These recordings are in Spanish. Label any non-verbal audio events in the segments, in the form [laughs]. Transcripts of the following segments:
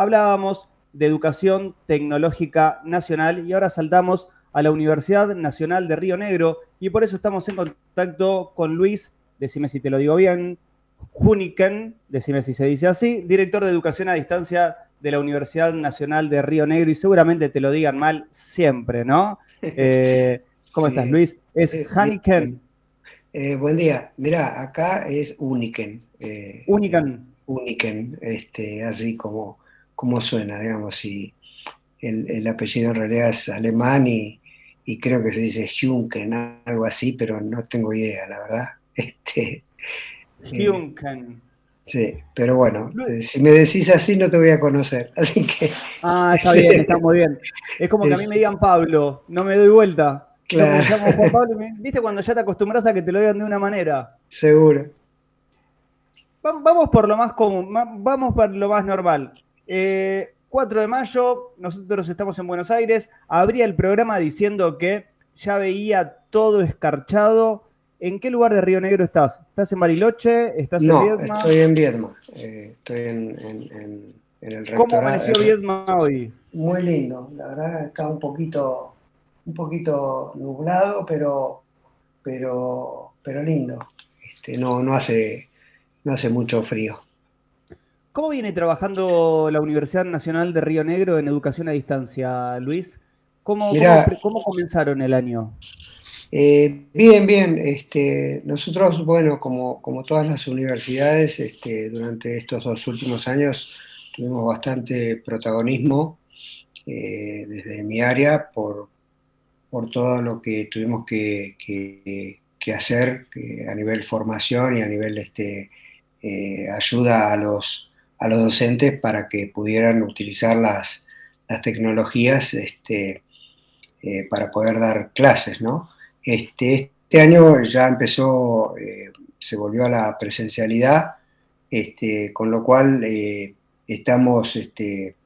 hablábamos de Educación Tecnológica Nacional y ahora saltamos a la Universidad Nacional de Río Negro y por eso estamos en contacto con Luis, decime si te lo digo bien, Juniken, decime si se dice así, director de Educación a Distancia de la Universidad Nacional de Río Negro y seguramente te lo digan mal siempre, ¿no? [laughs] Eh, ¿Cómo estás, Luis? Es eh, eh, buen día. Mira, acá es Uniken. Uniken. Uniken, este, así como, como suena, digamos, y el, apellido en realidad es alemán y, creo que se dice Junken, algo así, pero no tengo idea, la verdad. [laughs] Este, Junken. sí, pero bueno, si me decís así no te voy a conocer, [laughs] así que... Ah, está bien, está muy bien. Es como que a mí me digan Pablo, no me doy vuelta. [laughs] ¿Viste cuando ya te acostumbras a que te lo digan de una manera? Seguro. Vamos por lo más común, vamos por lo más normal. 4 eh, de mayo, nosotros estamos en Buenos Aires, abría el programa diciendo que ya veía todo escarchado. ¿En qué lugar de Río Negro estás? ¿Estás en Bariloche? ¿Estás en Viedma? estoy en Viedma. Eh, estoy en, el ¿Cómo amaneció Viedma hoy? Muy lindo, la verdad está un poquito un poquito nublado, pero, pero, pero lindo. Este, no, no, hace, no hace mucho frío. ¿Cómo viene trabajando la Universidad Nacional de Río Negro en educación a distancia, Luis? ¿Cómo, cómo, comenzaron el año? Eh, bien, bien. Este, nosotros, bueno, como, como todas las universidades, este, durante estos dos últimos años tuvimos bastante protagonismo eh, desde mi área por, por todo lo que tuvimos que, hacer a nivel formación y a nivel este, eh, ayuda a los, a los docentes para que pudieran utilizar las, tecnologías este, eh, para poder dar clases. ¿no? Este, este año ya empezó, eh, se volvió a la presencialidad, este, con lo cual estamos este,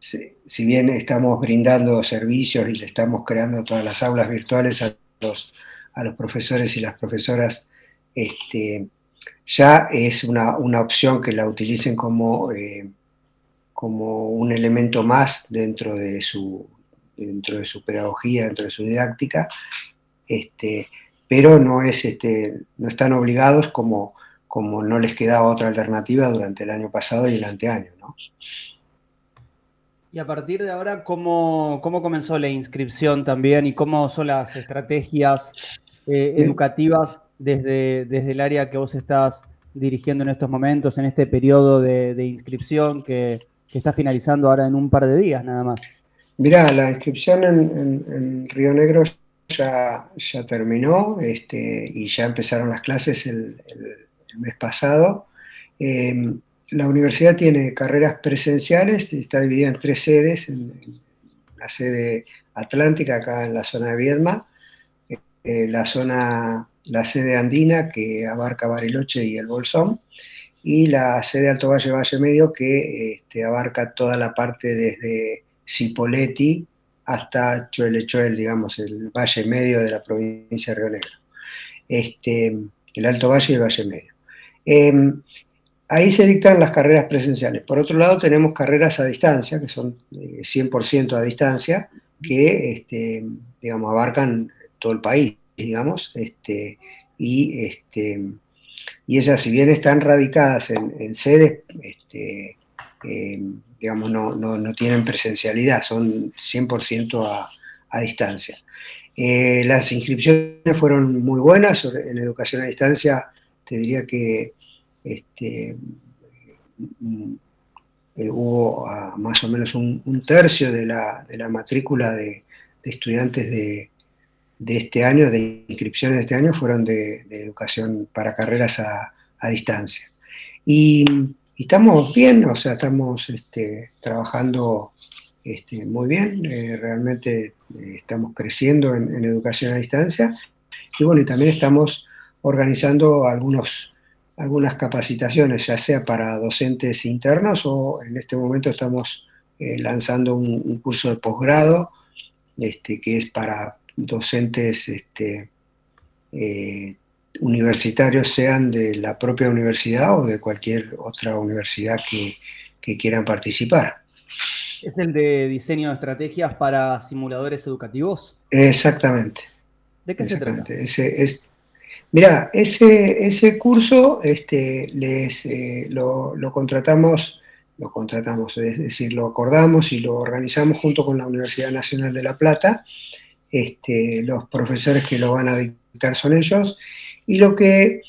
si bien estamos brindando servicios y le estamos creando todas las aulas virtuales a los, a los profesores y las profesoras, este, ya es una, opción que la utilicen como, eh, como un elemento más dentro de su, dentro de su pedagogía, dentro de su didáctica, este, pero no, es, este, no están obligados como, como no les quedaba otra alternativa durante el año pasado y el anteaño. ¿no? Y a partir de ahora, ¿cómo, cómo comenzó la inscripción también y cómo son las estrategias eh, educativas desde, desde el área que vos estás dirigiendo en estos momentos, en este periodo de, inscripción que, está finalizando ahora en un par de días nada más? Mirá, la inscripción en, Río Negro ya, ya terminó este, y ya empezaron las clases el, mes pasado. Eh, la universidad tiene carreras presenciales, está dividida en tres sedes, en, la sede atlántica acá en la zona de Viedma, eh, la zona, la sede andina que abarca Bariloche y el Bolsón, y la sede Alto Valle Valle Medio que este, abarca toda la parte desde Cipolletti hasta Choel, digamos, el valle medio de la provincia de Río Negro. Este, el Alto Valle y el Valle Medio. Em, Ahí se dictan las carreras presenciales. Por otro lado, tenemos carreras a distancia, que son 100% eh, a distancia, que este, digamos, abarcan todo el país, digamos, este, y, este, y esas, si bien están radicadas en, sedes, este, em, digamos, no, tienen presencialidad, son 100% a, a, distancia. Eh, las inscripciones fueron muy buenas en educación a distancia, te diría que este, mm, eh, hubo ah, más o menos un, tercio de la, matrícula de, estudiantes de, este año, de inscripciones de este año, fueron de, educación para carreras a, distancia. Y, estamos bien, o sea, estamos este, trabajando este, muy bien, eh, realmente eh, estamos creciendo en, en, educación a distancia y bueno, y también estamos organizando algunos algunas capacitaciones, ya sea para docentes internos o en este momento estamos eh, lanzando un, curso de posgrado este, que es para docentes este, eh, universitarios, sean de la propia universidad o de cualquier otra universidad que, que quieran participar. ¿Es el de diseño de estrategias para simuladores educativos? Exactamente. ¿De qué se trata? Ese, es, mira, ese, ese curso este, les, eh, lo, contratamos, lo contratamos, es decir, lo acordamos y lo organizamos junto con la Universidad Nacional de La Plata. Este, los profesores que lo van a dictar son ellos. Y lo que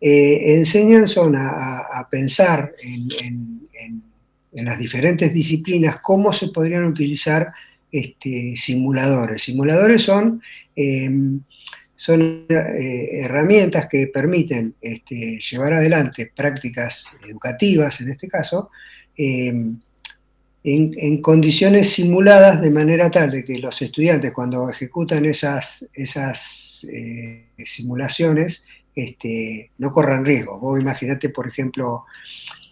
eh, enseñan son a, pensar en las diferentes disciplinas cómo se podrían utilizar este, simuladores. Simuladores son, em, son eh, herramientas que permiten este, llevar adelante prácticas educativas, en este caso, en, condiciones simuladas de manera tal de que los estudiantes cuando ejecutan esas, esas eh, simulaciones este, no corran riesgo. Vos imaginate, por ejemplo,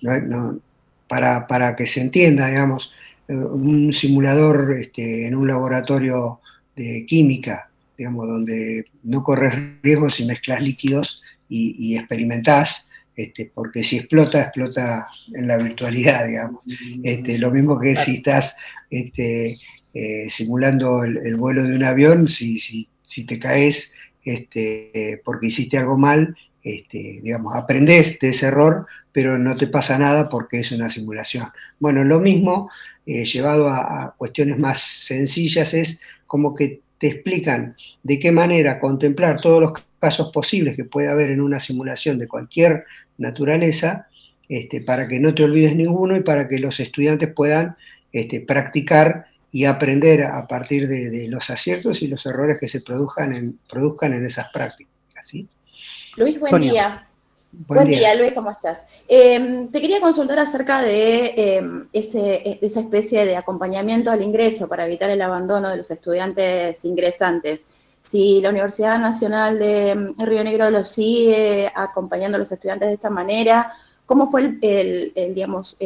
no, para, que se entienda, digamos, eh, un simulador este, en un laboratorio de química, digamos, donde no corres riesgos si mezclas líquidos y, experimentás, este, porque si explota, explota en la virtualidad, digamos. Este, lo mismo que si estás este, eh, simulando el, vuelo de un avión, si, si, si te caes este, porque hiciste algo mal, este, digamos, aprendés de ese error, pero no te pasa nada porque es una simulación. Bueno, lo mismo, eh, llevado a, cuestiones más sencillas, es como que te explican de qué manera contemplar todos los casos posibles que puede haber en una simulación de cualquier naturaleza, este, para que no te olvides ninguno y para que los estudiantes puedan este, practicar y aprender a partir de, los aciertos y los errores que se produzcan en, produzcan en esas prácticas. Luis, buen día. Buen, día. Luis, ¿cómo estás? Em, te quería consultar acerca de em, esa especie de acompañamiento al ingreso para evitar el abandono de los estudiantes ingresantes. Si la Universidad Nacional de em, Río Negro lo sigue acompañando a los estudiantes de esta manera, ¿cómo fue el, digamos,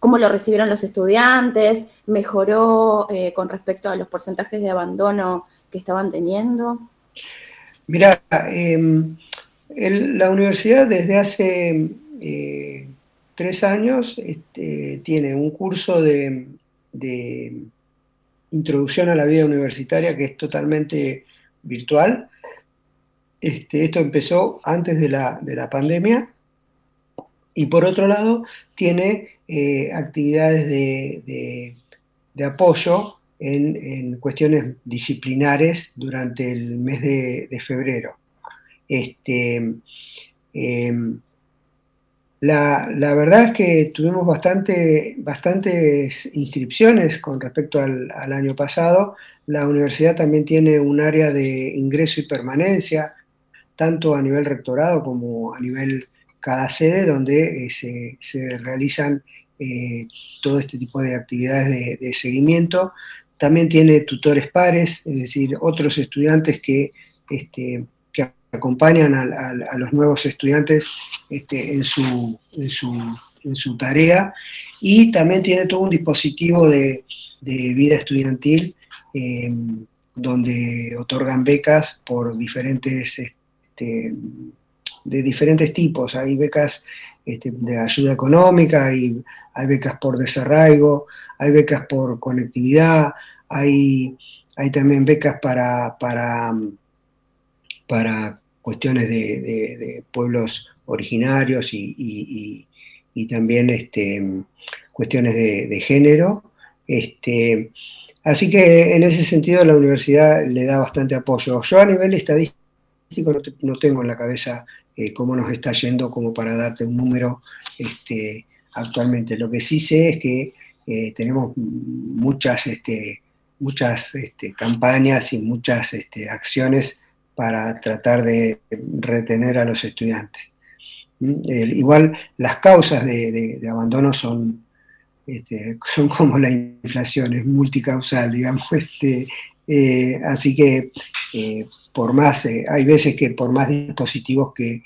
cómo lo recibieron los estudiantes? ¿Mejoró eh, con respecto a los porcentajes de abandono que estaban teniendo? Mira, la universidad desde hace eh, tres años este, tiene un curso de, introducción a la vida universitaria que es totalmente virtual. Este, esto empezó antes de la, pandemia y por otro lado tiene eh, actividades de, apoyo en, cuestiones disciplinares durante el mes de febrero. Este, em, la, verdad es que tuvimos bastante, bastantes inscripciones con respecto al, año pasado. La universidad también tiene un área de ingreso y permanencia, tanto a nivel rectorado como a nivel cada sede, donde eh, se, realizan eh, todo este tipo de actividades de, seguimiento. También tiene tutores pares, es decir, otros estudiantes que este, acompañan a, los nuevos estudiantes este, en, su, en, su, tarea y también tiene todo un dispositivo de, vida estudiantil eh, donde otorgan becas por diferentes, este, de diferentes tipos. Hay becas este, de ayuda económica, hay, hay becas por desarraigo, hay becas por conectividad, hay, hay también becas para, para para cuestiones de, pueblos originarios y, también este, cuestiones de, género. Este, así que en ese sentido la universidad le da bastante apoyo. Yo a nivel estadístico no, tengo en la cabeza eh, cómo nos está yendo como para darte un número este, actualmente. Lo que sí sé es que eh, tenemos muchas, este, muchas este, campañas y muchas este, acciones para tratar de retener a los estudiantes. ¿Mm? igual las causas de, abandono son, este, son como la inflación, es multicausal, digamos. [laughs] Este, eh, así que eh, por más, eh, hay veces que por más dispositivos que,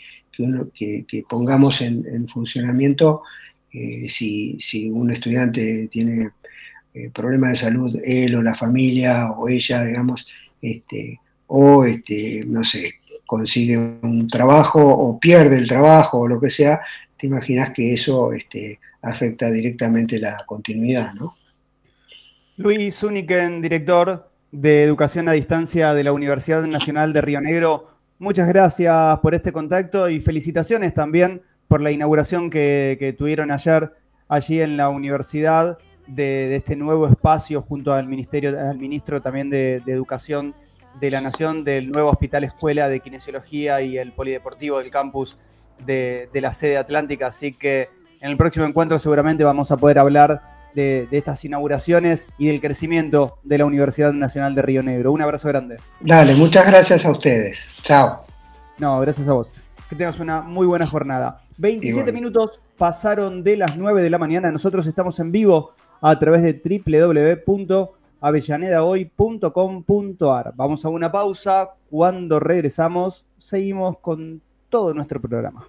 pongamos en, funcionamiento, si, si, un estudiante tiene problemas de salud, él o la familia o ella, digamos, este, o, este, no sé, consigue un trabajo o pierde el trabajo o lo que sea, te imaginas que eso este, afecta directamente la continuidad, ¿no? Luis Uniken, director de Educación a Distancia de la Universidad Nacional de Río Negro, muchas gracias por este contacto y felicitaciones también por la inauguración que, tuvieron ayer allí en la universidad de, este nuevo espacio junto al ministerio, al ministro también de, Educación de la Nación, del nuevo Hospital Escuela de Kinesiología y el Polideportivo del campus de, de la sede atlántica. Así que en el próximo encuentro seguramente vamos a poder hablar de, estas inauguraciones y del crecimiento de la Universidad Nacional de Río Negro. Un abrazo grande. Dale, muchas gracias a ustedes. Chao. No, gracias a vos. Que tengas una muy buena jornada. 27 minutos pasaron de las 9 de la mañana. Nosotros estamos en vivo a través de www.avellanedahoy.com.ar. Vamos a una pausa. Cuando regresamos, seguimos con todo nuestro programa.